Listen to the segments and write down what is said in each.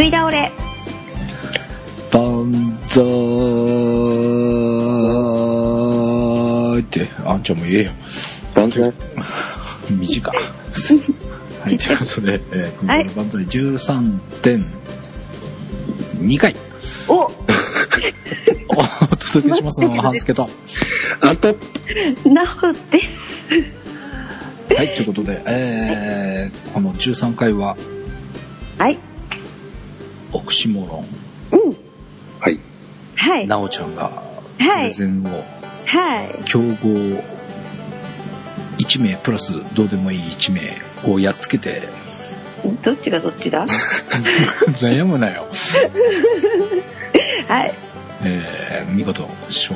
食い倒れ。万歳って、あんちゃんも言えよ。万歳。短い。はい、ということで、えー、はい今回の万歳13.2回お お届けしますのは、半助と。あと、なおです。はい、ということで、えー、この13回は、はい。オクシモロうん。はい。はいン、。なおちゃんが、プはい。レゼンを、はい。競合1名プラスどうでもいい1名をやっつけて、どっちがどっちだ？悩むなよ。はい。えー見事勝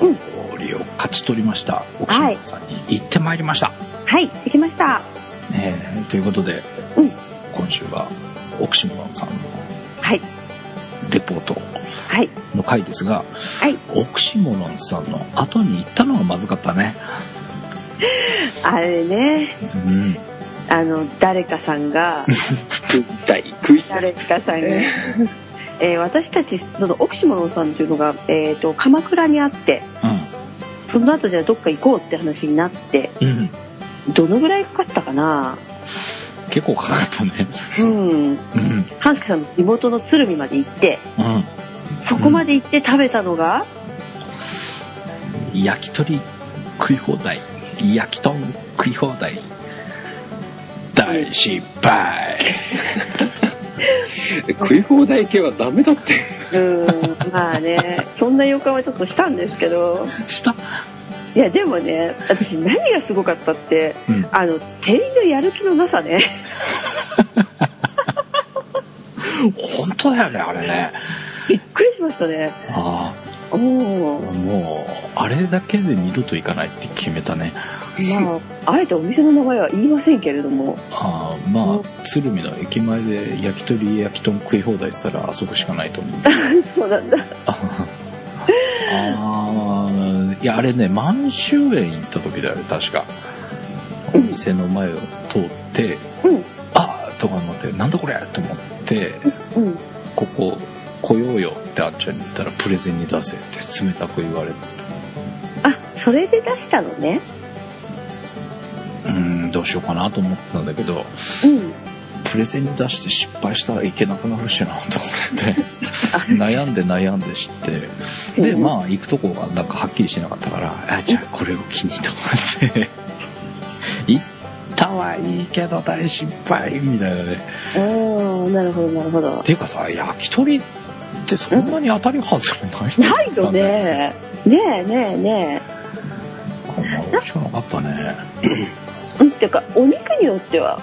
利を勝ち取りました、奥島さんに行ってまいりました、はい。できました。えーということで、うん今週は奥島さんのはい。レポート。はい。の回ですがはい。オクシモロンさんの後に行ったのがまずかったね。あれね、うん。あの、誰かさんが。誰かさんが、えー私たち、その、オキシモロンさんっていうのが、えっ、と、鎌倉にあって、その後じゃあどっか行こうって話になって、うん、うん、どのぐらいかかったかな結構かかったね。うん。うん。半助さんの地元の鶴見まで行って、うん。そこまで行って食べたのが、焼き鳥食い放題。焼き豚食い放題。大失敗。食い放題系はダメだって。うん、まあね、そんな予感はちょっとしたんですけど、した？いやでもね、私何がすごかったって、うん。あの、店員のやる気のなさね。本当だよねあれね。びっくりしましたね。あおあ。お。もうあれだけで二度と行かないって決めたね。まあ、あえてお店の名前は言いませんけれども、ああまあ鶴見の駅前で焼き鳥焼き豚食い放題したらあそこしかないと思う。そうなんだ。ああいやあれね満州園行った時だよね確か。お店の前を通って。うん、あとか思ってなんだこれと思ってうん。ここ来ようよってあっちゃんに言ったらプレゼンに出せって冷たく言われてあ、それで出したのね。うーんどうしようかなと思ったんだけどうん。プレゼンに出して失敗したらいけなくなるしなと思って 悩んで悩んで知ってでうんまあ行くとこがなんかはっきりしなかったからあじゃあこれを機にと思ってはい。いけど大失敗みたいなねおー、なるほど、なるほど。っ。ていうかさ焼き鳥ってそんなに当たり外れない人ないよね。ねえねえねあんま美味しくなかったね。え。うん、っていうか、お肉によっては、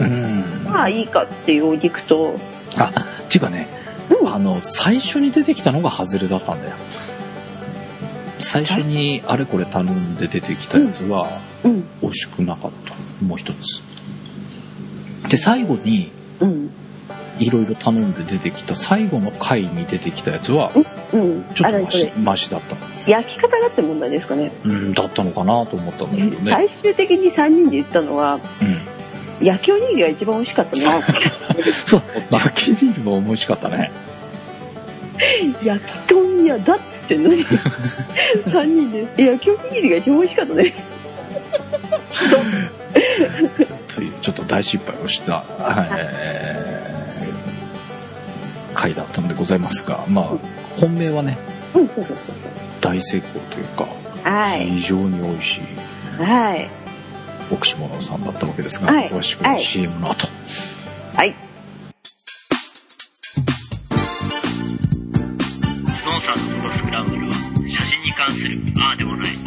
うん。まあいいかっていうお肉と、あっていうかねうん。あの最初に出てきたのが外れだったんだよ。最初にあれこれ頼んで出てきたやつはうん、美味しくなかった。もう一つ。で最後にうん、いろいろ頼んで出てきた最後の回に出てきたやつはうん。ちょっとマシマシだった。焼き方がって問題ですかね。うんだったのかなと思ったんだけどね。最終的に3人で言ったのは、うん。焼きおにぎりが一番美味しかったな。そう。焼きビールも美味しかったね。焼き豚屋だってのに、3人で、焼きおにぎりが一番美味しかったね。というちょっと大失敗をした、はいえー回だったのでございますがまあ本命はね大成功というか。はい。非常に美味しいはい。奥下さんだったわけですが、はい詳しくは CM の後、はい。スノーさんのスクランブルは写真に関するああでもない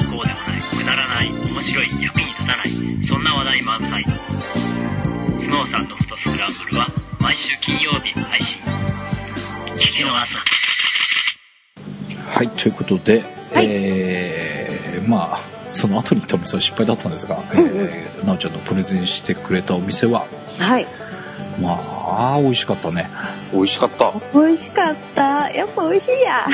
ノーさんのフォトスクランブルは毎週金曜日配信聞き逃すなはいということで、はいえーまあその後に行ったお店は失敗だったんですが、うんうんえーなおちゃんのプレゼンしてくれたお店ははい。まあ美味しかったね美味しかった。美味しかった。やっぱ美味しいや。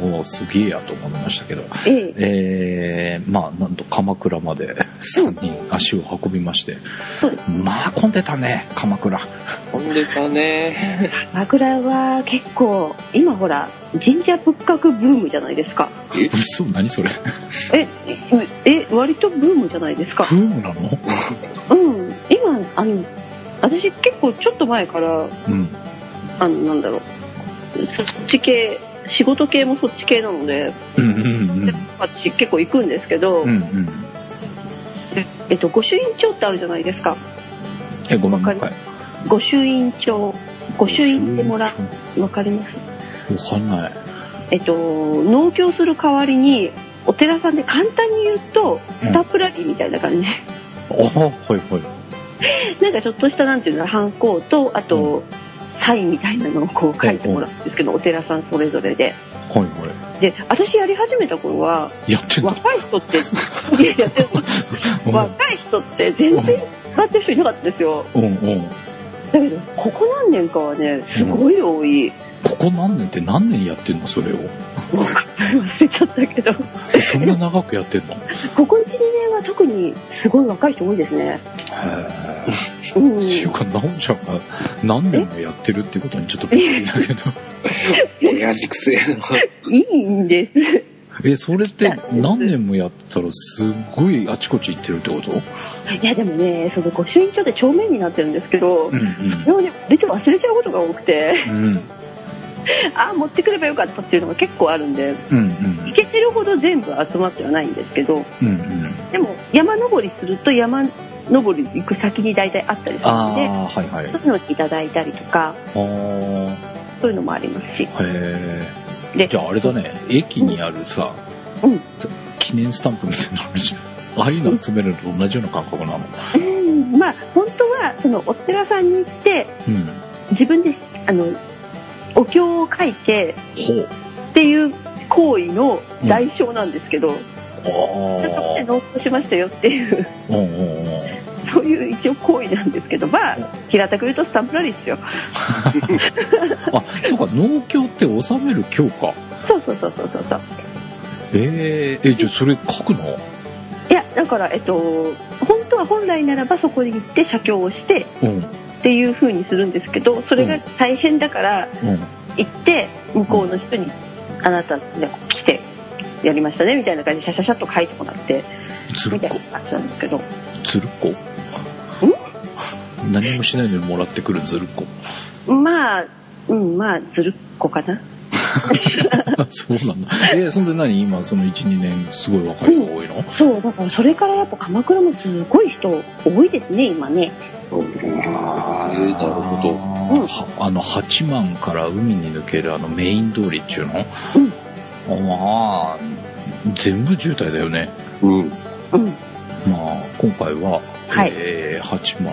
もうすげえやと思いましたけどええ。えーまあなんと鎌倉まで3人足を運びまして、そうです。まあ混んでたね鎌倉飛んでたね。鎌倉は結構、今ほら、神社仏閣ブームじゃないですか。え嘘？何それ？え、え、割とブームじゃないですかブ。ームなの？うん。今、あの、私結構ちょっと前から、うんあの、なんだろう、そっち系、仕事系もそっち系なので、うん。うん私結構行くんですけど、うんうん。うんえっと、御朱印帳ってあるじゃないですか。えごめんわかりもう一回御朱印帳。御朱印してもらう。わかります？わかんない。えっと、農協する代わりに、お寺さんで簡単に言うと、うん。スタンプラリーみたいな感じ。あはいはい なんかちょっとした、なんていうの、ハンコと、あと、サインみたいなのをこう書いてもらうんですけど、お寺さんそれぞれで。はいはで、私やり始めた頃は、若い人って、いやいやでも若い人って全然使ってる人いなかったんですよ。だけど、ここ何年かはね、すごい多い。ここ何年って何年やってんのそれを？忘れちゃったけど、えそんな長くやってんの？へここ1、2年は特にすごい若い人多いですね。えうん。っていうかなおちゃんが何年もやってるってことにちょっとびっくりだけど。親父くせえな。いいんです。えそれって何年もやったらすっごいあちこち行ってるってこと？いや、でもね、その御朱印帳って帳面になってるんですけど、うんでもね、出て忘れちゃうことが多くて、うんうんあ あ、持ってくればよかったっていうのが結構あるんで、うんうん。行けてるほど全部集まってはないんですけど、うんうん。でも山登りすると山登り行く先に大体あったりするので、はいはい。そういうのをいただいたりとか、そういうのもありますし。でじゃああれだね駅にあるさ、うん。記念スタンプみたいなのあるじゃん。ああいうの集めるのと同じような感覚なの。うん、まあ、本当は、その、お寺さんに行って、うん。自分で、あの、お経を書いてっていう行為の代償なんですけど、あちょっとしてあ納付しましたよっていう、うんう。んうんそういう一応行為なんですけど、まあ、平たく言うとスタンプラリーですよ。あそうか農協って納める今日か。そうそうそうそうそうそう。えー、えじゃあそれ書くの？いや、だから、えっと、本当は本来ならばそこに行って写経をしてうんっていう風にするんですけど、それが大変だから、うん。行って、向こうの人に、あなた、ね、来て、やりましたね、みたいな感じで、シャシャシャっと書いてもらって、みたいな感じなんですけど、つるっこ何もしないのにもらってくるずるっこまあ、うん、まあ、ずるっこかな。そうなんだ。えー、そんで何？今その12年すごい若い人が多いの、そう、だからそれからやっぱ鎌倉もすごい人多いですね、今ね。あーなるほど。あーはあの八幡から海に抜けるあのメイン通りっていうの、まあ全部渋滞だよね。うん。うん。まあ今回は、はい。えー八幡の、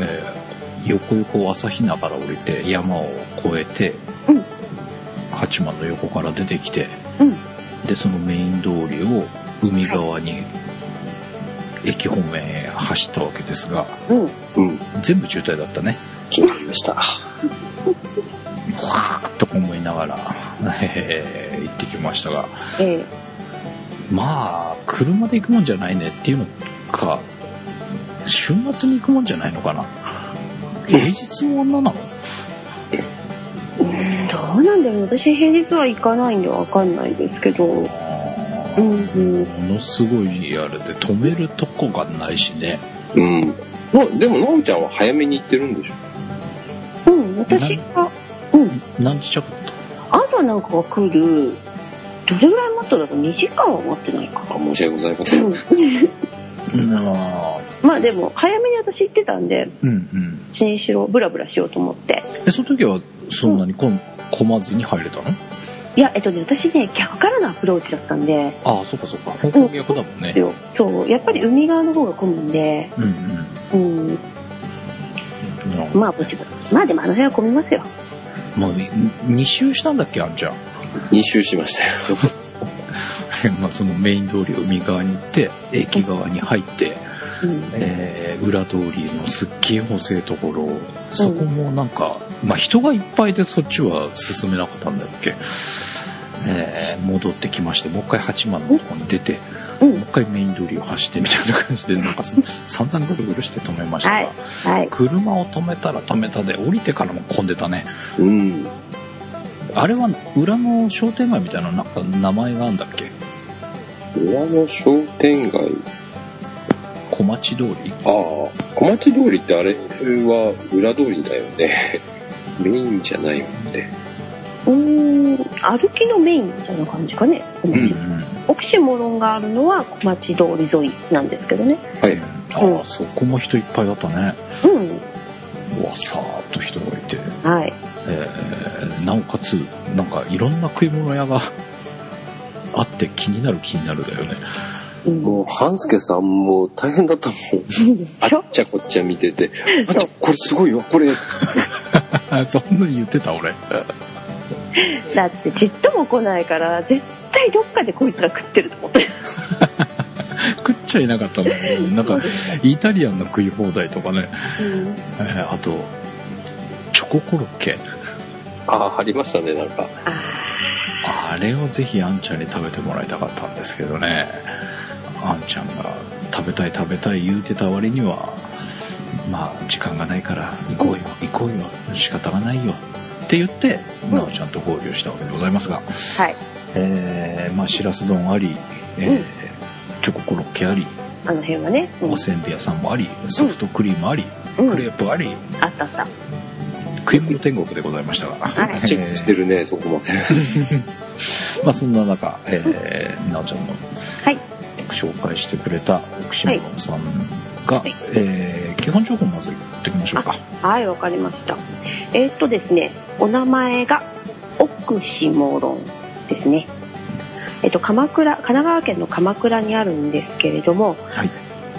えー横横朝比奈から降りて山を越えて、うん。八幡の横から出てきて、うん。でそのメイン通りを海側に駅方面へ走ったわけですがうん。うん。全部渋滞だったね決まりました。わーっと思いながら、えー行ってきましたがええまあ車で行くもんじゃないねっていうのか週末に行くもんじゃないのかな平日も女なの？うんどうなんだろう私平日は行かないんでわかんないですけど。ものすごいあれで止めるとこがないしねうん。まあ、でも、なおちゃんは早めに行ってるんでしょ？うん、私が、うん、何時着だっ朝なんかが来る、どれぐらい待っただろう ?2 時間は待ってないか。あ申し訳ございません。う まあでも、早めに私行ってたんで、うんうん新城ブラブラしようと思って。えその時はそんなに混まずに入れたの？いや、えっとね、私ね、逆からのアプローチだったんで、ああそっかそっか。方向逆だもんね。よそう、やっぱり海側の方が混むんで、うんうん。うん、まあ、ぼちぼち。まあでもあの辺は混みますよ。まあ2周したんだっけあんちゃん？2周しましたよ。まあそのメイン通りを海側に行って駅側に入って、うん。えー裏通りのすっげえ細いところ。そこもなんか、まあ人がいっぱいでそっちは進めなかったんだっけ、えー戻ってきましてもう一回八幡のところに出て、うん。もう一回メイン通りを走ってみたいな感じで、なんかす散々ぐるぐるして止めましたが、はい。はい。車を止めたら止めたで、降りてからも混んでたね。うん。あれは裏の商店街みたいななんか名前があるんだっけ？裏の商店街。小町通り？ああ、小町通りってあれは裏通りだよね。メインじゃないもんね。うーん歩きのメインみたいな感じかね小町うんうん。オキシモロンがあるのは小町通り沿いなんですけどねはい。ああ、そこも人いっぱいだったね。うんうわ、さーっと人がいて。はいえーなおかつ、なんかいろんな食い物屋が あって気になる気になるだよね。うんもう、半助さんも大変だったもん。あっちゃこっちゃ見てて。あっちゃ、これすごいわ、これ。そんなに言ってた俺。だってちっとも来ないから絶対どっかでこいつら食ってると思って 食っちゃいなかったもんね。なんか、イタリアンの食い放題とかね。うんえーあと、チョココロッケ。ああ、ありましたね、なんか。ああれをぜひあんちゃんに食べてもらいたかったんですけどね。あんちゃんが食べたい食べたい言うてた割には、まあ時間がないから行こうよ、行こうよ、仕方がないよ。って言って、うん。なおちゃんと合流したわけでございますが、ーはい。えー、まあしらす丼あり、えーうん。チョココロッケあり、あの辺はね、うん。おせんべい屋さんもあり、ソフトクリームあり、うん。クレープあり、あったあった。食い物天国でございましたが、はい。チェックしてるね、そこまで。まあそんな中、えー、なおちゃんのはい紹介してくれた奥島さんが、はい。えー基本情報まず言っておきましょうか。はいわかりました。えーっとですねお名前がオクシモロンですね。えっと鎌倉神奈川県の鎌倉にあるんですけれども、はい。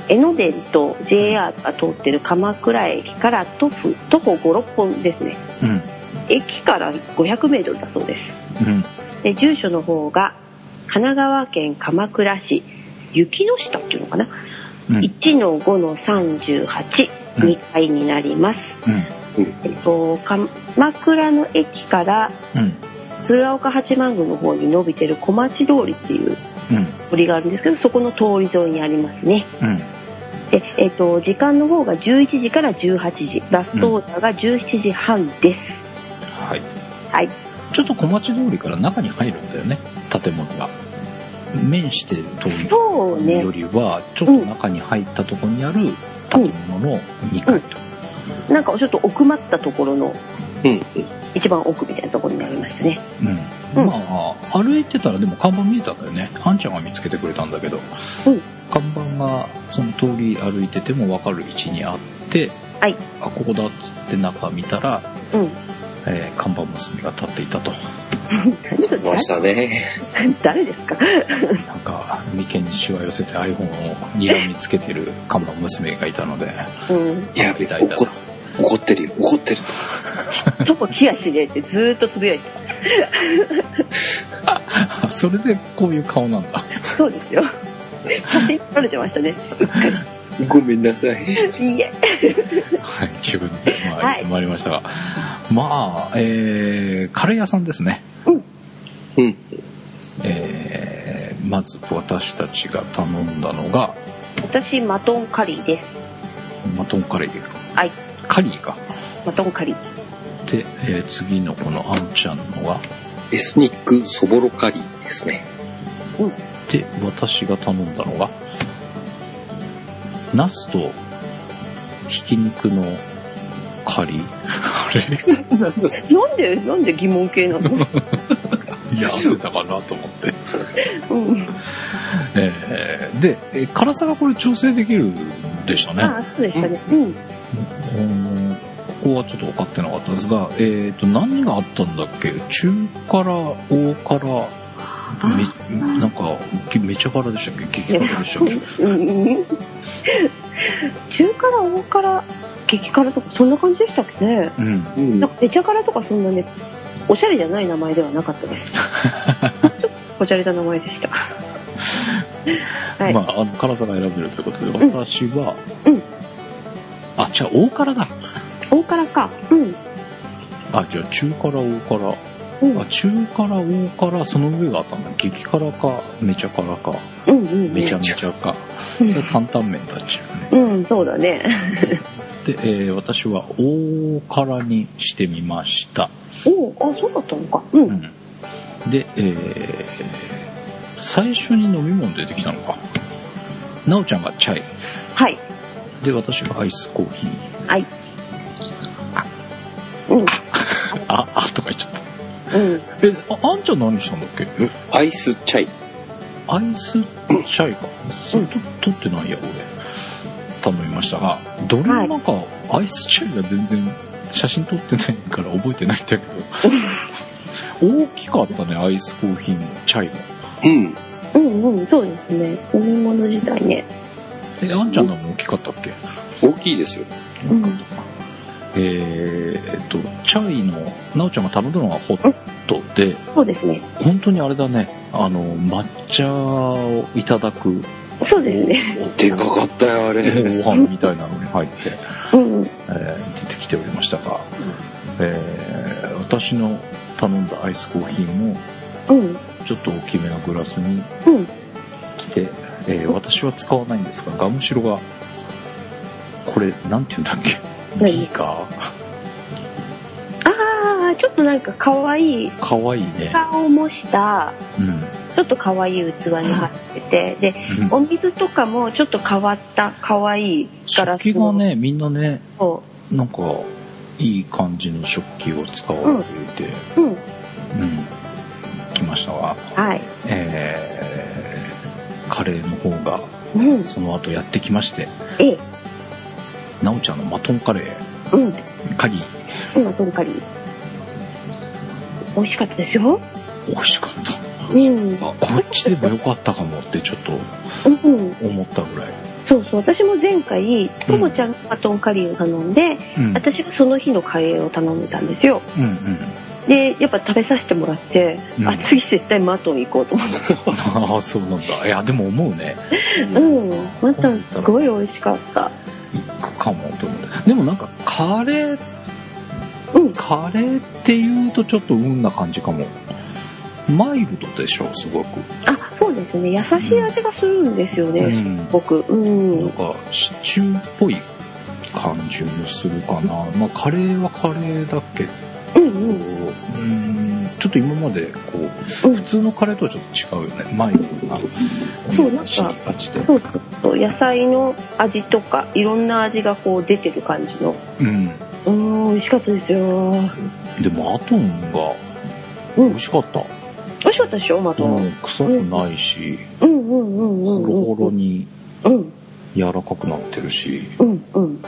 江ノ電と JR が通ってる鎌倉駅から徒歩徒歩56分ですね。うん。駅から500メートルだそうです。うん。で住所の方が神奈川県鎌倉市雪の下っていうのかな、うん。1の5の38、うん2階になります、うん。えっと、鎌倉の駅からうん。鶴岡八幡宮の方に伸びてる小町通りっていううん。通りがあるんですけどそこの通り沿いにありますねうん。で、えっと、時間の方が11時から18時ラストオーダーが17時半です、はい。はいちょっと小町通りから中に入るんだよね、建物が。面してる通りそうねよりは、ちょっと中に入ったところにある建物の2階と。なんかちょっと奥まったところのうん。一番奥みたいなところになりましたねうん。うんまあ、歩いてたらでも看板見えたんだよね。あんちゃんが見つけてくれたんだけど、うん看板がその通り歩いてても分かる位置にあって、はいあ、ここだっつって中見たら、うんえー看板娘が立っていたと。何それ？ましたね。誰ですか？なんか、眉間にしわ寄せて iPhone を睨みつけてる看板娘がいたので、うんやべ、痛いだ怒怒ってるよ、怒ってる。とこ気足でってずーっとつぶやいてあ それでこういう顔なんだ。たそうですよ写真撮れてましたねごめんなさい。りいいえはい、自分で、まあ、はいまいりましたが。まあ、えー、カレー屋さんですね。うん。えー、まず私たちが頼んだのが、私マトンカリーですマトンカレー。はいカリーか。マトンカリーで、えー次のこのあんちゃんのが、エスニックそぼろカリーですね。で、私が頼んだのが、ナスとひき肉のカリー あれ？なんでなんで疑問系なの？いや、焦ったかなと思って。うん。えーで、えー辛さがこれ調整できるでしたね。あそうでしたね。うん。うん。ここはちょっと分かってなかったんですが、えっ、と、何があったんだっけ？中辛、大辛、め、なんか、めちゃ辛でしたっけ？激辛でしたっけ？うん。中辛大辛激辛とかそんな感じでしたっけね？うん。うん。なんかめちゃ辛とかそんなねおしゃれじゃない名前ではなかったです ちょっとこじゃれた名前でした はい、まあ、あの、辛さが選べるということで、うん私は、うんあ、じゃあ、大辛だ。大辛かうんあ、じゃあ、中辛、大辛。うんあ、中辛、大辛、その上があったんだ。激辛か、めちゃ辛か。うんうんうん。めちゃめちゃか。うんそれ担々麺だっちゅうね。うん、そうだね。で、えー私は大辛にしてみました。おうあ、そうだったのか。う。うんん。で、えー最初に飲み物出てきたのか。なおちゃんがチャイ。はい。で、私がアイスコーヒー。はい。うん。あ、あ、とか言っちゃった。うん。え、あ、あんちゃん何したんだっけ？アイスチャイ。アイスチャイか。それと、取ってないや、俺。頼みましたが、どれもなんか、アイスチャイが全然写真撮ってないから覚えてないんだけど、大きかったね、アイスコーヒーも、チャイも。うん。うんうん、そうですね。飲み物自体ね。え、あんちゃんのも大きかったっけ？大きいですよ。うん。えー、っと、チャイの、なおちゃんが頼んだのがホットで、そうですね。本当にあれだね、あの、抹茶をいただく、そうですね。でかかったよ、あれ。ご飯みたいなのに入って、うん。えー出てきておりましたが、えー私の頼んだアイスコーヒーもうん。ちょっと大きめのグラスにうん。来て、えー私は使わないんですがガムシロがこれなんて言うんだっけ？何？ギーカああ、ちょっとなんか可愛い、ーかわいいね。顔を模した、うん、ちょっと可愛い器に入ってて、で、お水とかもちょっと変わった可愛いガラ食器が。ねみんなねそなんかいい感じの食器を使われていて、う。うん。うん来ましたが、はい。えーカレーの方がうん。その後やってきましてええ。なおちゃんのマトンカレーうん。カリー今、トンカリー。美味しかったですよ。美味しかったうん。あこっちでもよかったかもってちょっとうん。思ったぐらい、そうそう。私も前回、ともちゃんがマトンカリーを頼んで、うん、私がその日のカレーを頼んでたんですよ。うんうんで、やっぱ食べさせてもらって、うんあ、次絶対マトン行こうと思って。ああそうなんだいやでも思うねうん。マトンすごい美味しかった。行くかもと思ってでもなんかカレーうん。カレーっていうとちょっと運な感じかもマイルドでしょすごく、あ、そうですね。優しい味がするんですよね。うん僕。うん。なんかシチューっぽい感じもするかなまあカレーはカレーだけどうんうん。うんちょっと今までこううん普通のカレーとはちょっと違うよねマイルドなそう優しい味でそうそうそう。野菜の味とか、いろんな味がこう出てる感じの。うんうん、美味しかったですよ。でマトンがうん美味しかった、美味しかったでしょ、マトン。うん、臭くないし、うんうんうんうんホロうん。ホロにうん柔らかくなってるし、うんうん。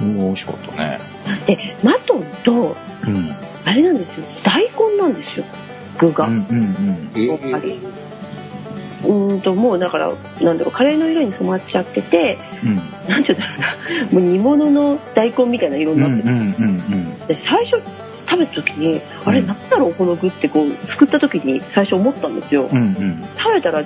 うん、美味しかったねで、マトンと、うんあれなんですよ。大根なんですよ。具が。うんうんえやっぱり。うーんと、もうだから、なんだろう、カレーの色に染まっちゃってて、うんなんて言うんだろうな、もう煮物の大根みたいな色うんうんになってうんて、うんで最初食べた時に、あれ、うんなんだろう、この具ってこう、すくった時に最初思ったんですよ。うんうん食べたら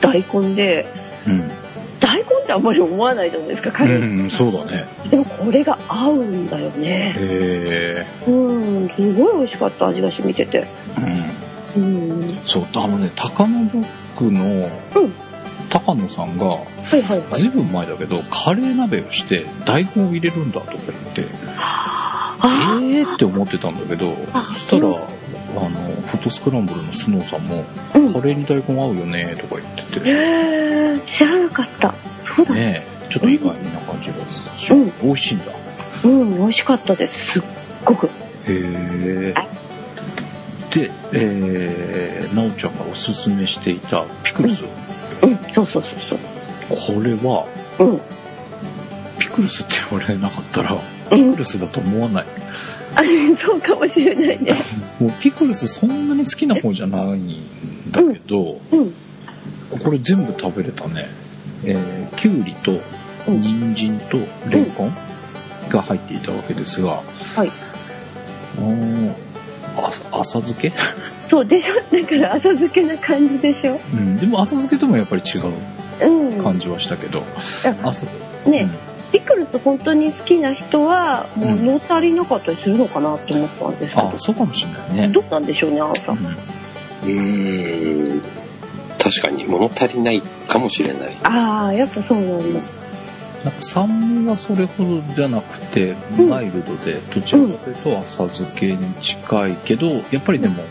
大根で、うん大根ってあんまり思わないじゃないですか、カレー。うんうんそうだねでもこれが合うんだよね。へうん、すごい美味しかった、味が染みてて。えうんうん。そうあのね高野ブックのうん高野さんがはいはいはい。ずいぶん前だけどカレー鍋をして大根を入れるんだとか言ってあえーって思ってたんだけどあそしたら、うんあのフォトスクランブルのスノーさんもーうん。カレーに大根合うよねとか言ってて。へー。知らなかった。そうだ。ねえ。ちょっと意外な感じがしうん。美味しいんだ。うん、美味しかったです。すっごく。へえで、えー、なおちゃんがおすすめしていたピクルス、うん、そうそうそうこれはそう。うん。ピクルスって言われなかったらうんピクルスだと思わない。あそうかもしれないね。もうピクルスそんなに好きな方じゃないんだけど、うん。これ全部食べれたね。えー、きゅうりとうん。人参とレンコンが入っていたわけですが、はい。あ浅漬け？そうでしょ？だから浅漬けな感じでしょ？うん、でも浅漬けともやっぱり違ううん。感じはしたけど、あ浅ね、ピクルス本当に好きな人は、もう物足りなかったりするのかなって思ったんですけあそうかもしれないねど、どうなんでしょうね、あなた。うんうーん。確かに物足りないかもしれない。ああ、やっぱそうなんだ。なんか酸味はそれほどじゃなくて、うんマイルドで、どちらかというと浅漬けに近いけど、やっぱりでも、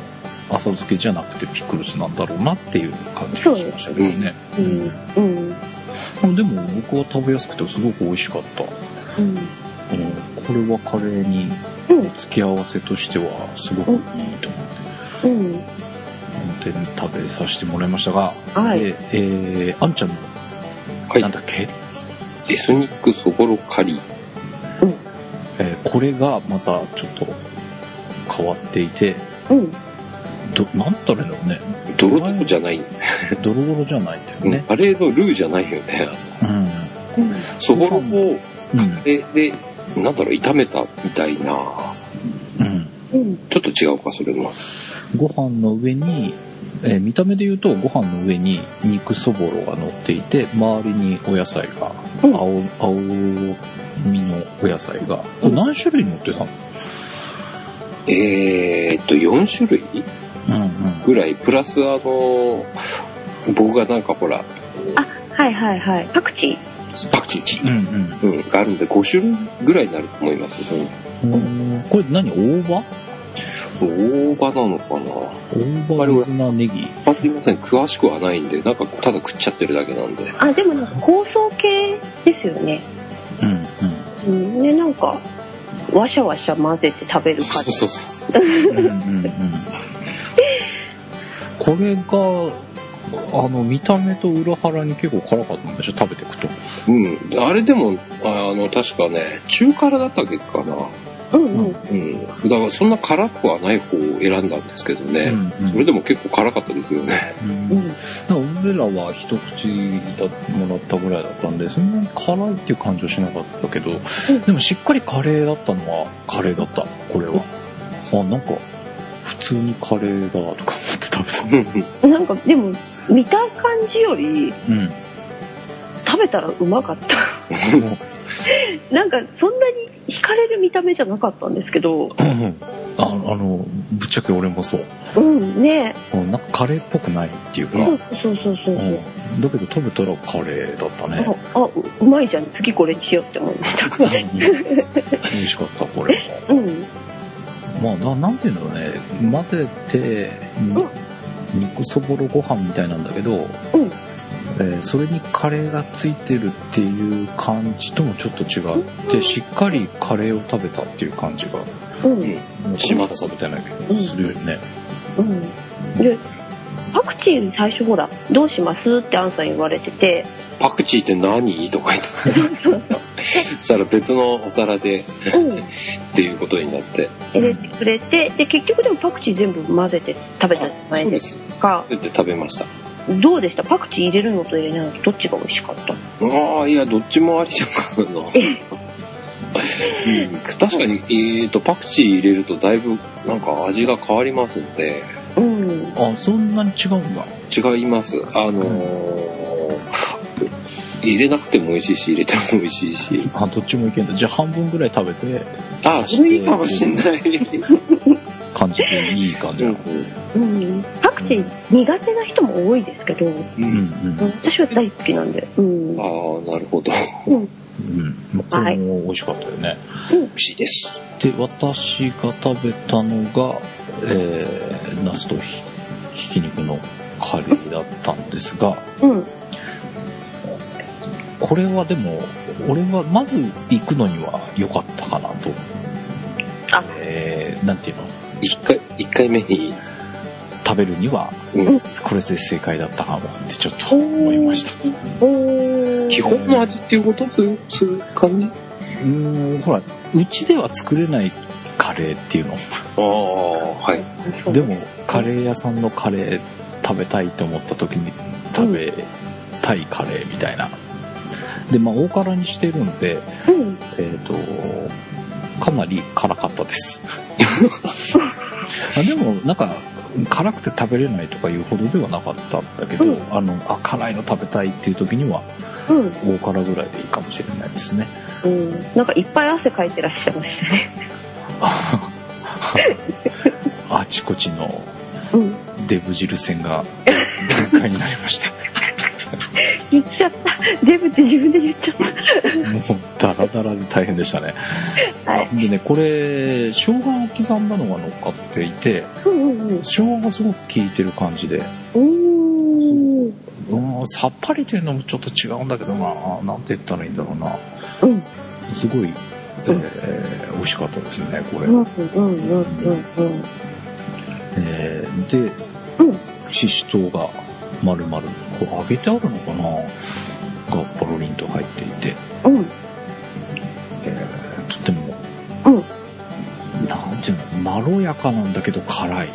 浅漬けじゃなくてピクルスなんだろうなっていう感じがしましたけどね。うん。うん。うんでも僕は食べやすくてすごく美味しかった。うん。うんこれはカレーにうん。付け合わせとしてはすごくいいと思って、うん。本当に食べさせてもらいましたが、はい。で、えー、あんちゃんの、はいなんだっけ、エスニックそぼろカリー。えーこれがまたちょっと変わっていて、うん。ど、なんだろうね、ドロドロじゃない。ドロドロじゃないんだよね。カレーのルーじゃないよね。うん。うん。そぼろを、うん。で、で、なんだろう、炒めたみたいな。うん。うん。ちょっと違うか、それも。ご飯の上に、えー見た目で言うとご飯の上に肉そぼろが乗っていて、周りにお野菜が、うん青、青身のお野菜が、何種類乗ってたの？えーっと、4種類？うんうん。ぐらい、プラスあの、僕がなんかほら、はいはいはい。パクチパクチー、うんうん、があるんで、5種類ぐらいになると思います。うん。うんこれ何？大葉？大葉なのかな大葉水菜ネギあすいません、詳しくはないんで、なんかただ食っちゃってるだけなんで。ー。あ、でもなんか香草系ですよね。うんうん。で、なんか、わしゃわしゃ混ぜて食べる感じ。そうそうそう。うん。うんうんうん。これが、あの、見た目と裏腹に結構辛かったんでしょ？食べていくと。うん。あれでも、あの、確かね、中辛だったっけかな。うんうん。うん。だからそんな辛くはない方を選んだんですけどね。うんうんそれでも結構辛かったですよね。うんうん。なんか俺らは一口だもらったぐらいだったんで、そんなに辛いっていう感じはしなかったけど、でもしっかりカレーだったのはカレーだった、これは。あ、なんか、普通にカレーだとか思って食べた。なんか、でも、見た感じより、うん。食べたらうまかった。なんか、そんなに惹かれる見た目じゃなかったんですけど、ああの、ぶっちゃけ俺もそう。うん、ねうんなんかカレーっぽくないっていうか、そうそうそうそう。うんだけど食べたらカレーだったね。あ、あ、うまいじゃん。次これにしようって思いました。うん美味しかった、これも。うん。まあな、なんていうんだろうね。混ぜて、に肉そぼろご飯みたいなんだけど、うんえーそれにカレーがついてるっていう感じともちょっと違って、しっかりカレーを食べたっていう感じが、うん。うんもうします食べてないけど、するよね。うん。で、パクチー最初ほら、どうしますってアンさん言われてて、パクチーって何？とか言って。そしたら別のお皿でうん。っていうことになって。入れてくれて、で、結局でもパクチー全部混ぜて食べたじゃないでそうですす。か。そうやって食べました。どうでした？パクチー入れるのと入れないのとどっちが美味しかった？ああ、いや、どっちもありじゃんかな。うん確かに、えーと、パクチー入れるとだいぶなんか味が変わりますので、うん。あ、そんなに違うんだ。違います。あのー入れなくても美味しいし、入れても美味しいし。あ、どっちもいけんだ。じゃあ半分ぐらい食べて、ああ、それいいかもしんない。感じでいい感じなの。うん。パクチー苦手な人も多いですけど、ううんん。うん。私は大好きなんで。うん。ああ、なるほど。うん。これも美味しかったよね。美味しいです。で、私が食べたのが、えー、ナスとひひき肉のカレーだったんですが、うん。これはでも、俺はまず行くのには良かったかなと。あえー、なんていうの？一回、一回目に、食べるには、うんこれで正解だったかもってちょっと思いました。基本の味っていうこと？そういう、そういう感じ？うーん、ほら、うちでは作れないカレーっていうの。ああ、はい。でも、カレー屋さんのカレー食べたいと思った時に食べたいカレーみたいな。で、まあ、大辛にしてるんで、うん。えっ、と、かなり辛かったです。あでも、なんか、辛くて食べれないとかいうほどではなかったんだけど、うんあの、あ、辛いの食べたいっていう時には、うん。大辛ぐらいでいいかもしれないですね。うん。なんかいっぱい汗かいてらっしゃいましたね。あちこちのうん。デブ汁線が 全開になりました。言っちゃった。デブって自分で言っちゃっもうダラダラで大変でしたね。た。はい。でね、これ、生姜を刻んだのが乗っかっていて、うんうんうん。生姜がすごく効いてる感じで、うーん。うん、さっぱりというのもちょっと違うんだけどな、なんて言ったらいいんだろうな。うん。すごい、えー美味しかったですね、これ。うんうんうんうんうん。えーで、うんししとうが丸々、こう揚げてあるのかな？がポロリンと入っていて、うん。えーとても、うん。なんていうの、まろやかなんだけど辛い。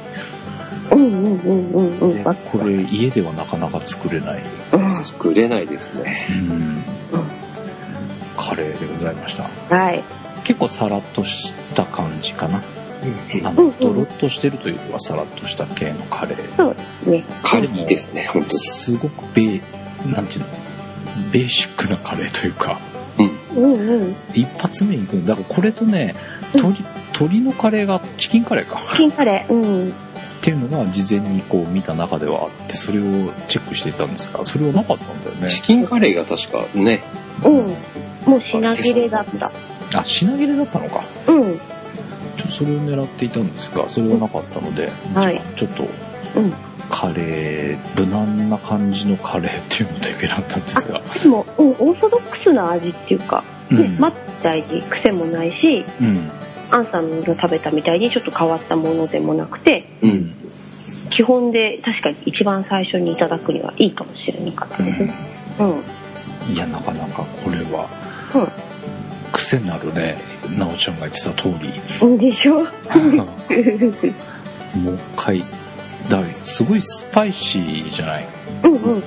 うんうんうんうんうん。で、これ家ではなかなか作れない、うん。作れないですね。うん、カレーでございました。はい。結構サラッとした感じかな。あの、うんうんドロッとしてるというよりはサラッとした系のカレー。そうですね。カリーですね、本当に。すごくベー、なんていうの、ベーシックなカレーというか、うんうん。一発目に行くだからこれとね、鶏、鶏のカレーが、チキンカレーか。チキンカレー。うん。っていうのが事前にこう見た中ではあって、それをチェックしていたんですが、それはなかったんだよね。チキンカレーが確かね、うん。もう品切れだった。あ、品切れだったのか。うん。それを狙っていたんですが、それはなかったので、はいちょっと、うん。カレー、無難な感じのカレーっていうので選んだんですが。でも、うん、オーソドックスな味っていうか、ね、うんマッチみたいに癖もないし、うん。アンさんの食べたみたいにちょっと変わったものでもなくて、う。うんん。基本で確かに一番最初にいただくにはいいかもしれなかったですね。うん。いや、なかなかこれは、うん癖になるね、なおちゃんが言ってた通り。うん。でしょ？もう一回、だすごいスパイシーじゃない？うんうんう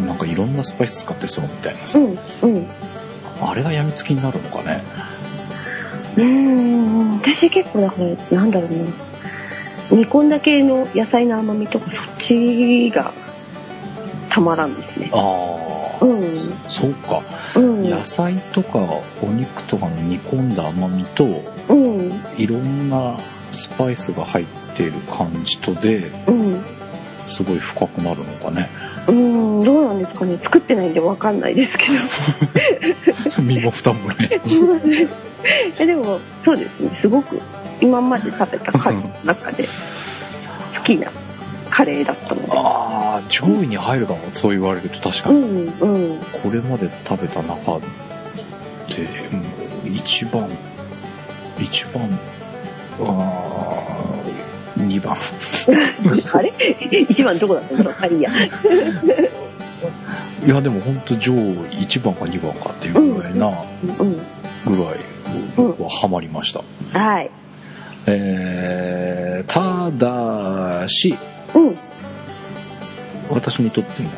うんなんかいろんなスパイス使ってそうみたいなさ。うんうん。あれが病みつきになるのかね？うーん。私結構だから、なんだろうな。煮込んだ系の野菜の甘みとかそっちがたまらんですね。ああ、うんそうか。うん。野菜とかお肉とかの煮込んだ甘みと、うん。いろんなスパイスが入っている感じとで、うん。すごい深くなるのかね。うん。どうなんですかね。作ってないんでわかんないですけど。身も蓋もね。え でもそうですねすごく今まで食べたカレーの中で好きなカレーだったのでああ、上位に入るかも、そう言われると確かうに。んうんこれまで食べた中で、もう一番、一番、あー2番。あれ？一番どこだったんだろうあいいやいや、でも本当上位1番か2番かっていうぐらいな、うんぐらい僕はハマりました。はいえー、ただし、うん私にとっても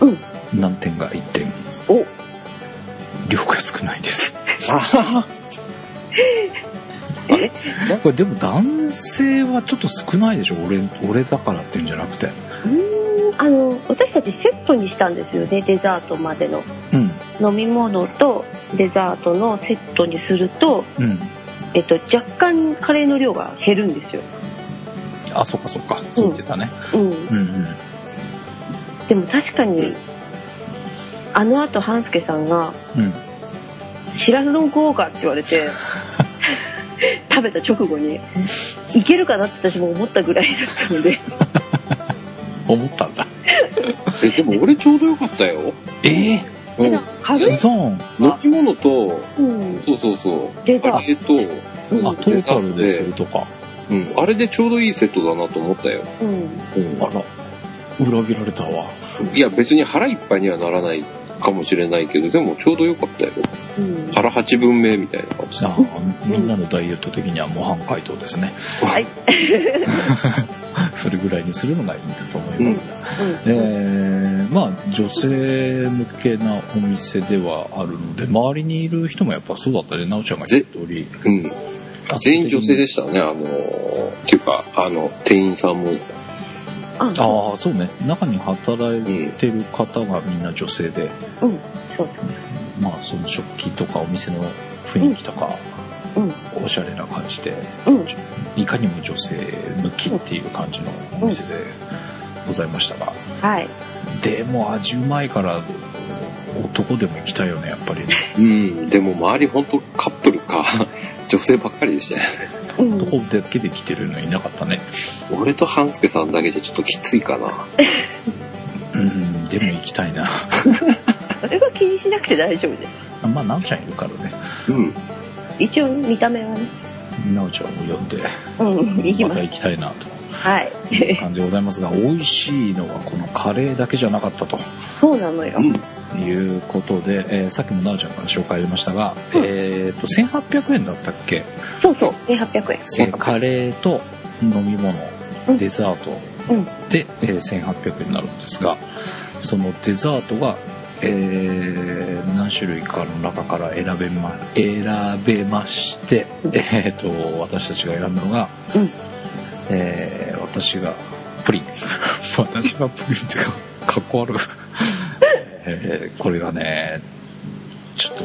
うん難点が1点。お量が少ないです。えこ れ？でも男性はちょっと少ないでしょ？俺、俺だからっていうんじゃなくて。うーんあの私たちセットにしたんですよねデザートまでのうん。飲み物とデザートのセットにすると、うん。えっと、若干カレーの量が減るんですよ、あ、そっかそっか。そう言ってたね。うん、うんうん。でも確かにあのあと半助さんがうん。「しらす丼食おうか」って言われて 食べた直後にいけるかなって私も思ったぐらいだったので 思ったんだ。え、でも俺ちょうどよかったよ。ええうん。軽い、ゾーン。飲み物と、うん、そうそうそう。デザートカレーと、うんあ、トータルでするとか。うん。あれでちょうどいいセットだなと思ったよ。うんうんあら、裏切られたわ。いや、別に腹いっぱいにはならないかもしれないけど、でもちょうどよかったよ。うん腹八分目みたいな感じあみんなのダイエット的には模範解答ですね。はい それぐらいにするのがいいんだと思います。うんえー、まあ女性向けなお店ではあるので周りにいる人もやっぱそうだったねなおちゃんが言った通りうん。全員女性でしたね、あのー、っていうか、あの、店員さんも。あああそうね。中に働うんい。てる方がみんな女性で、うん。そうまあその食器とかお店の雰囲気とか、うん。おしゃれな感じでうん。いかにも女性向きっていう感じのお店でございましたが、はい。でも味うまいから男でも行きたいよねやっぱりね。うん。でも周り本当カップルか、女性ばっかりでしたね。うん男だけで来てるのいなかったね俺と半助さんだけじゃちょっときついかな。うんでも行きたいなそれは気にしなくて大丈夫です。まあなおちゃんいるからねうん。一応見た目はね。なおちゃんを呼んでうん、行きます。また行きたいなとはい。いう感じでございますが美味しいのはこのカレーだけじゃなかったとそうなのよ。うん。いうことで、えーさっきもなおちゃんから紹介ありましたが、うん。えっと1800円だったっけ？そうそう、1800円。えーカレーと飲み物、うん。デザート。うん。で、えー1800円になるんですがそのデザートが、えー何種類かの中から選べま選べまして、えー、と私たちが選んだのが、うん。えー私がプリン。私がプリンってかかっこ悪い、えーこれがねちょっと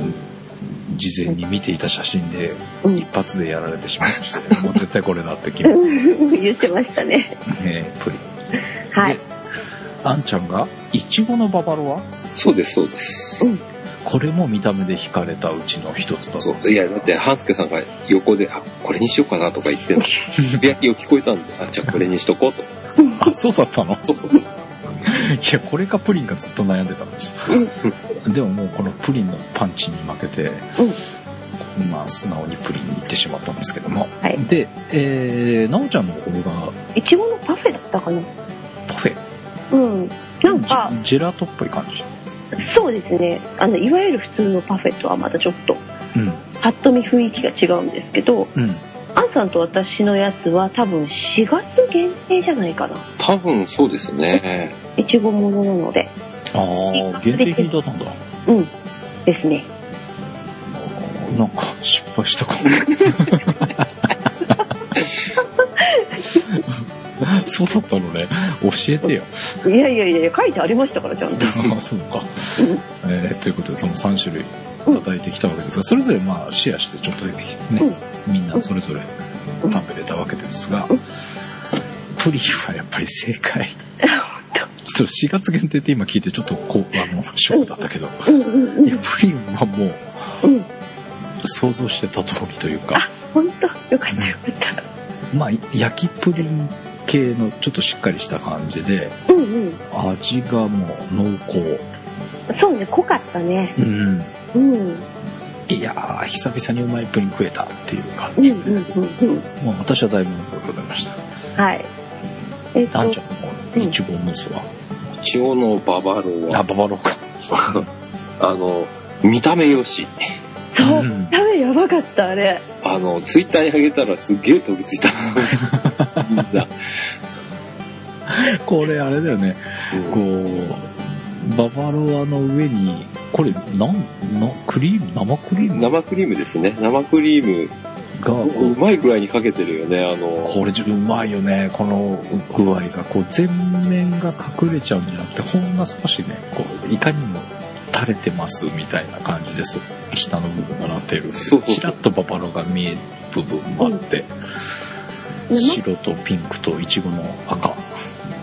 事前に見ていた写真でうん一発でやられてしまいまして、もう 絶対これだって決めて、言ってましたね。ね、プリン。はいで。あんちゃんがいちごのババロはそうです、そうです。これも見た目で惹かれたうちの一つだとそう。いや、だって、半助さんが横で、あ、これにしようかなとか言ってんの。つぶやきを聞こえたんで、あ、じゃあこれにしとこうと。あそうだったの？そうそうそう。いやこれかプリンかずっと悩んでたんです。でももうこのプリンのパンチに負けて、まあ素直にプリンに行ってしまったんですけども、はい。で、えー、なおちゃんの方がいちごのパフェだったかな。パフェ。うん。なんか、ジェジェラートっぽい感じ。そうですね。あの、いわゆる普通のパフェとはまたちょっと、うん。パッと見雰囲気が違うんですけど、うん。アンさんと私のやつは多分4月限定じゃないかな。多分そうですね。いちごものなので。ああ限定品だったんだ。うん。ですね。なんか失敗したかも。そうだったのね。教えてよ。いやいやいや、書いてありましたから、ちゃんと。あそうか、えーということでその3種類いただいてきたわけですがそれぞれまあシェアしてちょっとね、みんなそれぞれ食べれたわけですが、プリンはやっぱり正解 ちょっと4月限定って今聞いてちょっとこうあのショックだったけどうんうんうんいやプリンはもううん。想像してた通りというかあ、本当？よかったよかった。まあ焼きプリン系のちょっとしっかりした感じでうんうん。味がもう濃厚そうね、濃かったね。うんうん。いやー久々にうまいプリン食えたっていう感じで、うんうんうんうん。もう私は大満足でございましたはい。えっと、あんちゃんのいちごムースは、いちごのババロあは、ババローか あの、見た目よし。そうう、んダメやばかった、あれ。あの、ツイッターに上げたらすっげえ飛びついた。みんな。これあれだよねうんこうババロアの上にこれなんなクリーム？生クリーム？生クリームですね。生クリーム、が。こううまい具合にかけてるよね。あの、これうまいよね。この具合が。こう全面が隠れちゃうんじゃなくてほんの少しねこういかにも垂れてますみたいな感じです。下の部分がなってる。そうそう。ちらっとババロが見える部分もあって、生白とピンクとイチゴの赤、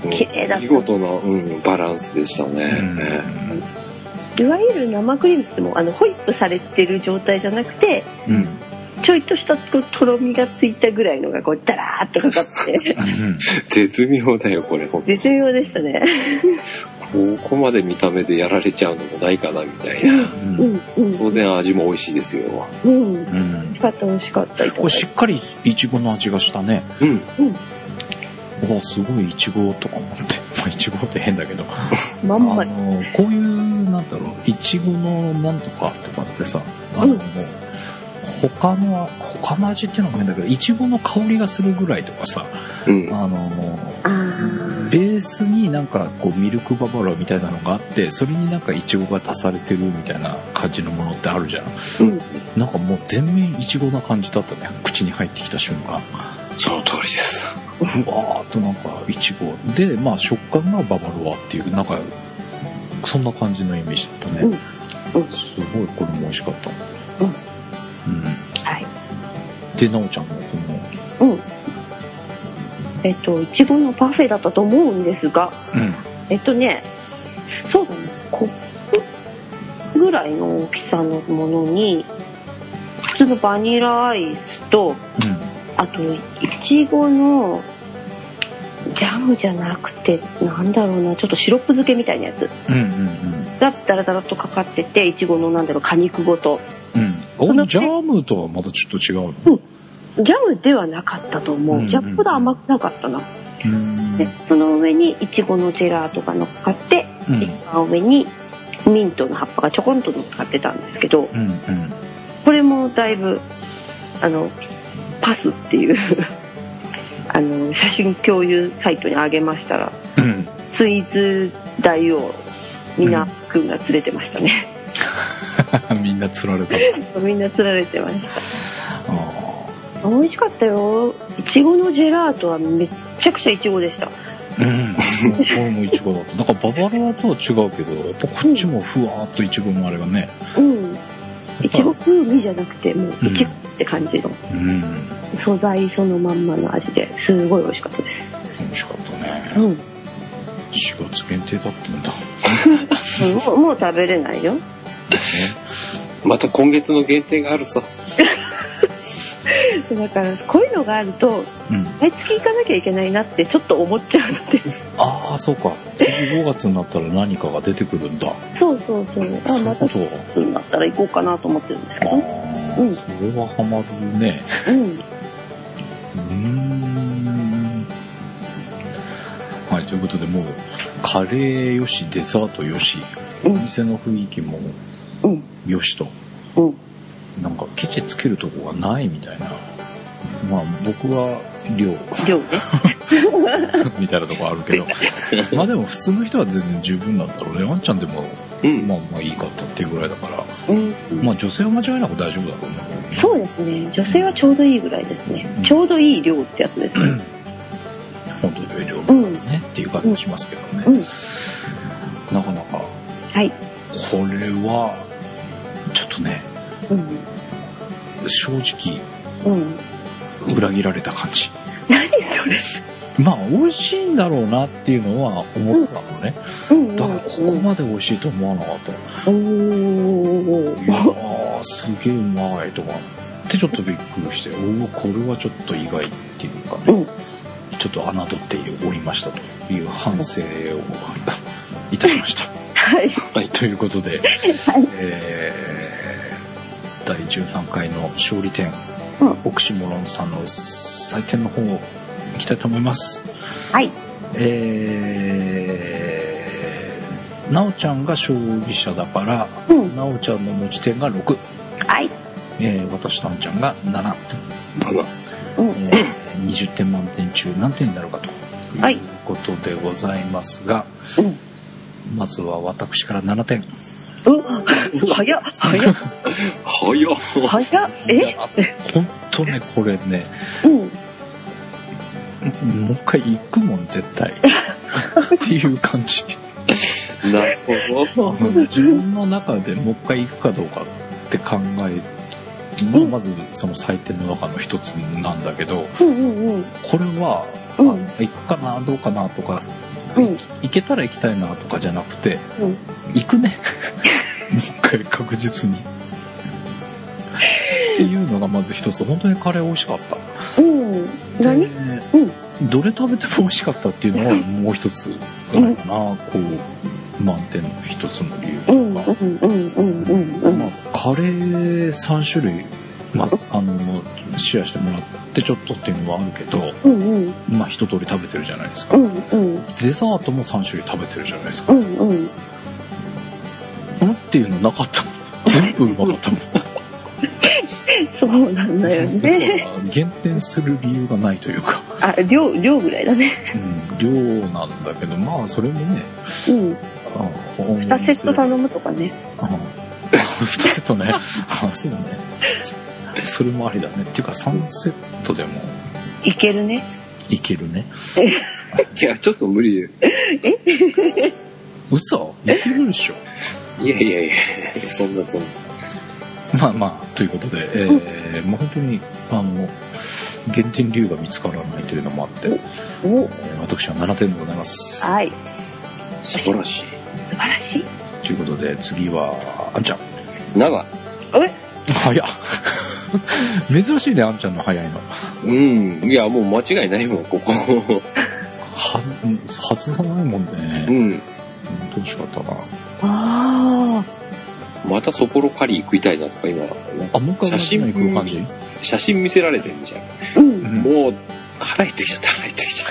うん。綺麗だ見事な、うん、バランスでしたね。いわゆる生クリームってもあのホイップされてる状態じゃなくてうんちょいとしたこうとろみがついたぐらいのがこうダラーっとかかって。絶妙だよ、これ。ほんと絶妙でしたね。ここまで見た目でやられちゃうのもないかな、みたいな。うんうん当然味も美味しいですよ。うん。美うん。味しかった美味しかった。これしっかりイチゴの味がしたね。うん。うわすごいイチゴとか思ってまあイチゴって変だけど。まんま。あのこういうなんだろういちごのなんとかとかってさあの、うん他の他の味っていうのも変だけどいちごの香りがするぐらいとかさうん。あのベースになんかこうミルクババロアみたいなのがあってそれになんかイチゴが足されてるみたいな感じのものってあるじゃん。うん。なんかもう全面イチゴな感じだったね口に入ってきた瞬間。その通りです。ふわーっとなんかいちごでまあ食感がババロアっていうなんかそんな感じのイメージだったね、うん。うん。すごいこれも美味しかった。うんうんはいでなおちゃんのこうんえっといちごのパフェだったと思うんですがのうんえっとねそうだね。コップぐらいの大きさのものに、普通のバニラアイスと、あと、いちごの、ジャムじゃなくて、なんだろうな、ちょっとシロップ漬けみたいなやつうん。うんうんがダラダラとかかってて、いちごのなんだろう、果肉ごと。ジャムとはまたちょっと違うの？ジャムではなかったと思う。うんうんジャムほど甘くなかったな。うん。で、その上にいちごのジェラートが乗っかって、うん。一番上にミントの葉っぱがちょこんと乗っかってたんですけど、うんうん。これもだいぶ、あの、パスっていう、あの、写真共有サイトに上げましたら、うん。スイーツ大王、みなくんが連れてましたね。みんな釣られた。みんな釣られてました。あ美味しかったよ。いちごのジェラートはめっちゃくちゃいちごでした。あ。うん。これもイチゴだった。だからババロアとは違うけど、やっぱこっちもふわーっとイチゴのあれがね。うん。いちご風味じゃなくて、もういちごって感じのうん。素材そのまんまの味ですごい美味しかったです。美味しかったね。うん。4月限定だったんだ。もうもう食べれないよ。また今月の限定があるさ。だから、こういうのがあると、うん。毎月行かなきゃいけないなってちょっと思っちゃうので。ああ、そうか。次5月になったら何かが出てくるんだ。そうそうそう。あ、またこと夏になったら行こうかなと思ってるんですけあど。あ、うんそれはハマるね。うん。うーん。はい、ということでもう、カレーよし、デザートよし、おうん。店の雰囲気もうん。よしと、うん。なんかケチつけるとこがないみたいな。まあ僕は量量ね。みたいなとこあるけど、まあでも普通の人は全然十分なんだろうね。ワンちゃんでも、うん。まあまあいいかったっていうぐらいだから、うん。まあ女性は間違いなく大丈夫だろうね。そうですね。女性はちょうどいいぐらいですねうん。ちょうどいい量ってやつですね。本当に量うん。ねっていう感じがしますけどね。うん。なかなか、はい。これは、ちょっとね、うん。正直うん。裏切られた感じ。何そまあ美味しいんだろうなっていうのは思ってたのね。れうん。だからここまで美味しいと思わなかった。おーいやー、すげえうまいとかってちょっとびっくりして、おお、これはちょっと意外っていうかね、うん。ちょっと侮っておりましたという反省をいたしました。はい。はい、ということで、はい。えー、第13回の勝利点、うんオクシモロンさんの採点の方をいきたいと思います。はい。えー、なおちゃんが勝利者だから、うん。なおちゃんの持ち点が6、はい。えー、私とあんちゃんが7、あら。うん。えー、20点満点中何点になるかとはいいうことでございますが、うん。まずは私から7点。うん。早っ。早っ。早っ。早っ。え？ほんとね、これね、うん。もう一回行くもん、絶対。っていう感じ。なるほど。自分の中でもう一回行くかどうかって考えまあまずその採点の中の一つなんだけど、うんうんうん。これは、うんあ行くかな、どうかなとか、うん行行けたら行きたいなとかじゃなくて、うん。行くね。一回確実に。っていうのがまず一つ、本当にカレー美味しかった。うん。何？でどれ食べても美味しかったっていうのはもう一つあるかな、こう、満点の一つの理由とうんか。うんうんうんうんうん。まあ、カレー3種類、まあ、あの、シェアしてもらってちょっとっていうのはあるけど、うんうんまあ一通り食べてるじゃないですか。うんうんデザートも3種類食べてるじゃないですか。うんうん。うんっていうのなかったもん。全部うまかったもん。そうなんだよね。ら減点する理由がないというか、あ、量、量ぐらいだね。うん、量なんだけど、まあそれもね、うん。あ2セット頼むとかね。あ2セットね。あそうね。それもありだね。っていうか3セットでもいけるね。いけるね。いや、ちょっと無理で。嘘？いけるでしょ。いやいやいや、そんなそんな。まあまあ、ということで、えー、もう本当に、あの、減点理由が見つからないというのもあって、えおー私は7点でございます。はい。素晴らしい。素晴らしい。ということで、次は、あんちゃん。7。え？早っ。珍しいね、あんちゃんの早いの。うん。いや、もう間違いないもん、ここ。はず、うんはずがないもんうね。ん。どうしかったな。あまたそぼろカリー食いたいなとか今、あ、もう一回写真同じの行く感じ？写真見せられてんじゃん。あ。うん。うんもう、腹減ってきちゃった、腹減ってきちゃっ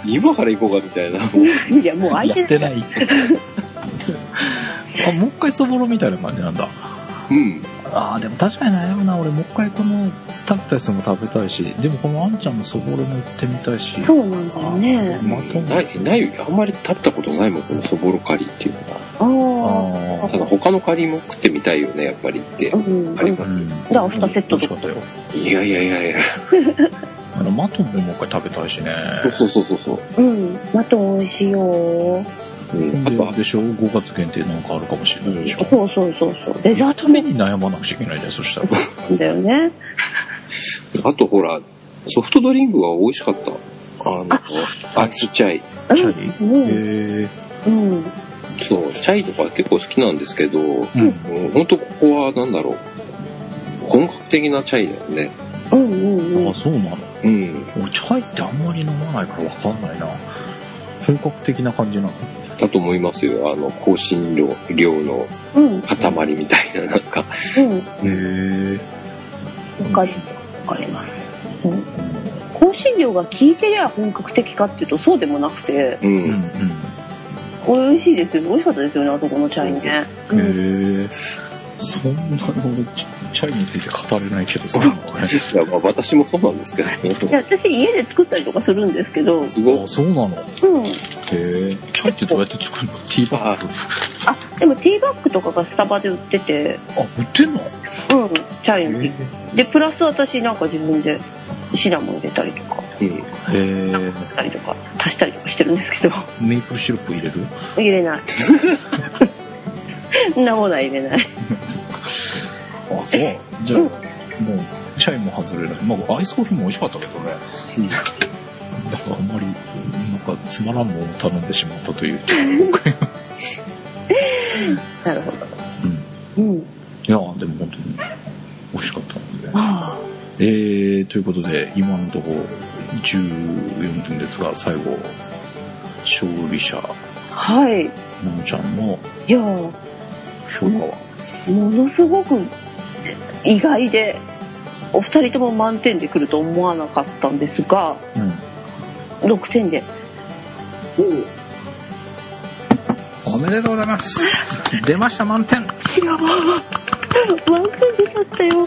た。今から行こうかみたいな。いや、もう相手やってない。あ、もう一回そぼろみたいな感じなんだ。うん。ああ、でも確かに悩むな。俺もう一回この食べたやつも食べたいし、でもこのあんちゃんのそぼろも行ってみたいし。そうなんだよね。まとない、ない、あんまり食べたことないもん、このそぼろカリーっていうのは。ああ。あただ他のカリーも食ってみたいよね、やっぱりってう。ん。あ。ありますうん。ら2セット美味しかったよ。いやいやいやいや。あの、マトンももう一回食べたいしね。そうそうそうそうそう。うん。マトン美味しいよ。うん。あとはで、でしょ ?5 月限定なんかあるかもしれないでしょ。そうそうそうそう。デザートために悩まなくちゃいけないじゃん、そしたら。なんだよね。あとほら、ソフトドリンクが美味しかった。あの、アイスチャイ。チャイうん。へうん。そう、チャイとか結構好きなんですけど、え。うん。うん本当ここはなんだろう。本格的なチャイだよね。うんうんうんあ、。そうなの？うん。俺、チャイってあんまり飲まないからわかんないな。本格的な感じなの？だと思いますよ。あの、香辛料料のうん。塊みたいな、なんか。うん。へえ。わかります。わかります。うん。香辛料が効いてりゃ本格的かっていうとそうでもなくて、う。うんん美味しいですよね。美味しかったですよね、あそこのチャイね。うん。そんなに俺、チチャイについて語れないけど、そうなのね。いや、まあ私もそうなんですけど、いや、私家で作ったりとかするんですけど、すごいあ、。そうなの？へうん。え。チャイってどうやって作るの？ティーバッグ？あ、でもティーバッグとかがスタバで売ってて、あ、売ってんの？うん、チャイの。で、プラス私なんか自分でシナモン入れたりとか、うん。へえ。したりとか、足したりとかしてるんですけど、メープルシロップ入れる？入れない。そんなものは入れない。あ、そう。じゃあ、もう、チャイも外れない。まあ、アイスコーヒーも美味しかったけどね。だからあんまり、なんかつまらんものを頼んでしまったという。なるほど。うん。うん。いや、でも本当に美味しかったので。あえー、ということで、今のところ14分ですが、最後、勝利者、あはい。ののちゃんのいやー評価は？ものすごく意外で、お二人とも満点で来ると思わなかったんですが、うん。6点で。おめでとうございます。出ました、満点。いやー満点出ちゃったよ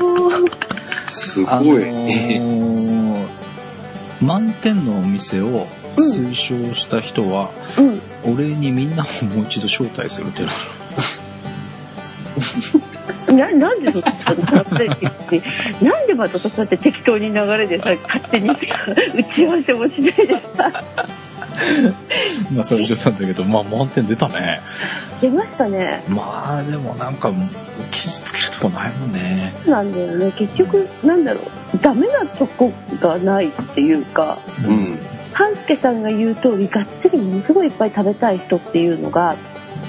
すごい。ー満点のお店を推奨した人は、うん。お礼にみんなをもう一度招待するっていうの な、なんでそんななんでまたそうやって適当に流れでさ、勝手に打ち合わせもしないでさ、まあ、それ冗談だけど、まあ、満点出たね。出ましたね。まあ、でもなんか、傷つけるとこないもんね。なんだよね。結局、なんだろう。ダメなとこがないっていうか、うん。半助さんが言う通り、がっつりものすごいいっぱい食べたい人っていうのが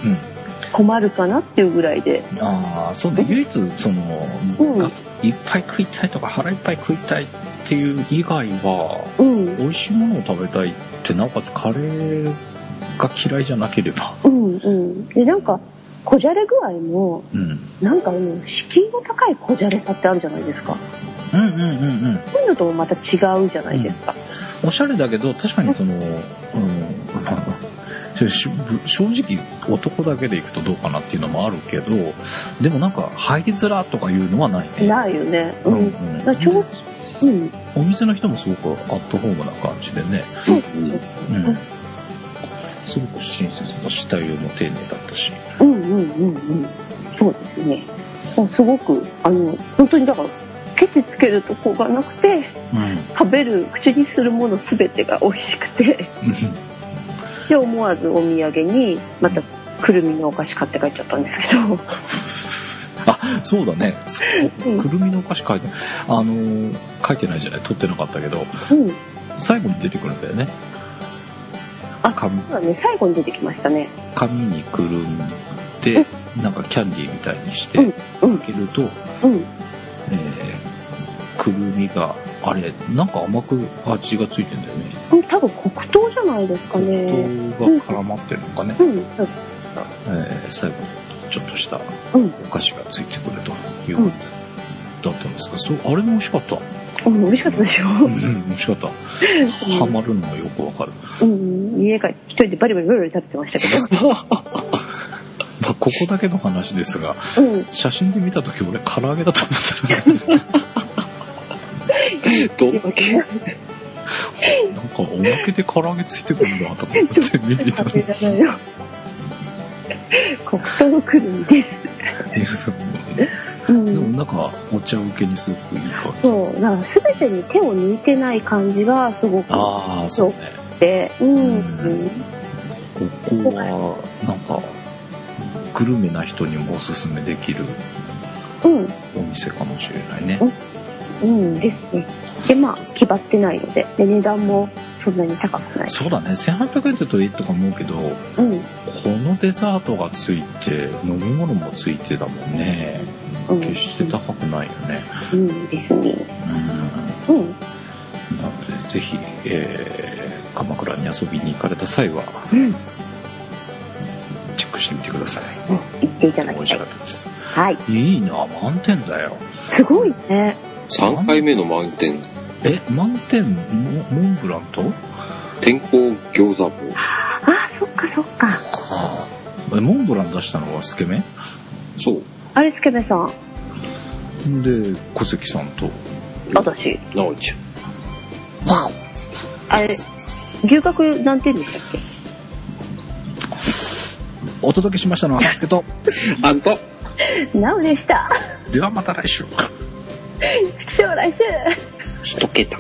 うん。困るかなっていうぐらいで。ああ、そうね。唯一、その、うんがいっぱい食いたいとか腹いっぱい食いたいっていう以外は、うん。美味しいものを食べたいって、なおかつカレーが嫌いじゃなければ。うんうん。で、なんか、こじゃれ具合も、うん。なんかあの、敷居の高いこじゃれさってあるじゃないですか。うんうんうんうん。そういうのともまた違うじゃないですか。おしゃれだけど、確かにその、うん、正直男だけで行くとどうかなっていうのもあるけど、でもなんか入りづらとかいうのはないね。ないよね。ううんん。うんううん。お店の人もすごくアットホームな感じでね、そううん、すごく親切だし、対応も丁寧だったし。うんうんうんうん。そうですね。すごく、あの、本当にだから、ケチつけるとこがなくて、うん。食べる、口にするものすべてが美味しくて、で、思わずお土産に、また、くるみのお菓子買って帰っちゃったんですけど、あ、そうだね。そううんくるみのお菓子書いて、あのー書いてないじゃない撮ってなかったけど、うん。最後に出てくるんだよね。あ紙そうだね、最後に出てきましたね。紙にくるんで、なんかキャンディーみたいにして、うんうん開けると、うん。えー、くるみが、あれ、なんか甘く味がついてんだよね。うん多分黒糖じゃないですかね。糖が絡まってるのかね。うん。そうえー最後、ちょっとしたうん。お菓子がついてくるということだったんですが、そう、あれも美味しかった。うん、美味しかったでしょ。うん、美味しかった。ハマるのがよくわかる。うん。家帰って一人でバリバリバリバリ食べてましたけど。まあ、ここだけの話ですが、うん。写真で見たとき俺唐揚げだと思ってた。どんだけなんかおまけで唐揚げついてくるんだと思って見ていたら。黒糖くるみで。うん。でもなんかお茶受けにすごくいい香り。そう、だから全てに手を抜いてない感じがすごくああ、そうね。て、うん。うんここは、なんか、グルメな人にもおすすめできるうん。お店かもしれないね。うんですね。で、まあ、決まってないので、で、値段もそんなに高くない。そうだね。1800円ってといいとか思うけど、うん。このデザートがついて、飲み物もついてだもんね。うん。決して高くないよね。うんですね。うん。うん。なので、ぜひ、えー、鎌倉に遊びに行かれた際は、うん。チェックしてみてください。行っていただ美味きたい。しかったです。はい。いいな、満点だよ。すごいね。3回目の満点。え、満点？モモンブランと？天候餃子棒。あ、そっかそっか。え、モンブラン出したのはスケメ？そう。あれ、スケベさん？ンで、小関さんと、私。なおちゃん。あれ、牛角何点でしたっお届けしましたのは、ハスケと、あんたけなおでした。ではまた来週。将来週一桁。